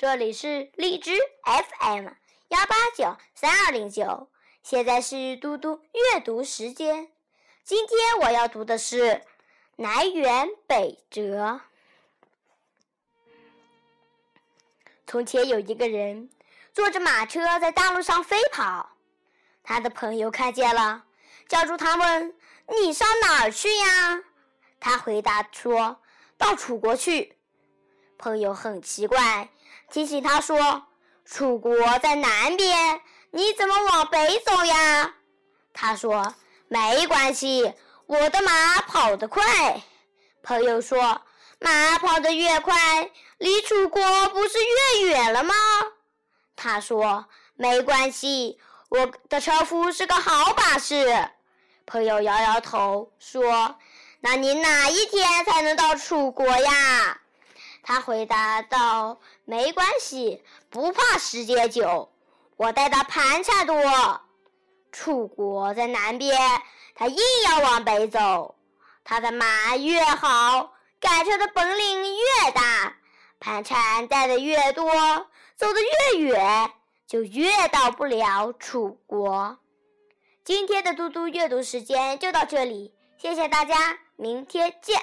这里是荔枝 FM 幺八九三二零九，现在是嘟嘟阅读时间。今天我要读的是《南辕北辙》。从前有一个人坐着马车在大路上飞跑，他的朋友看见了，叫住他问：“你上哪儿去呀？”他回答说：“到楚国去。”朋友很奇怪，提醒他说：“楚国在南边，你怎么往北走呀？”他说：“没关系，我的马跑得快。”朋友说：“马跑得越快，离楚国不是越远了吗？”他说：“没关系，我的车夫是个好把式。”朋友摇摇头说：“那你哪一天才能到楚国呀？”他回答道：“没关系，不怕时间久，我带的盘缠多。楚国在南边，他硬要往北走。他的马越好，赶车的本领越大，盘缠带的越多，走得越远，就越到不了楚国。”今天的嘟嘟阅读时间就到这里，谢谢大家，明天见。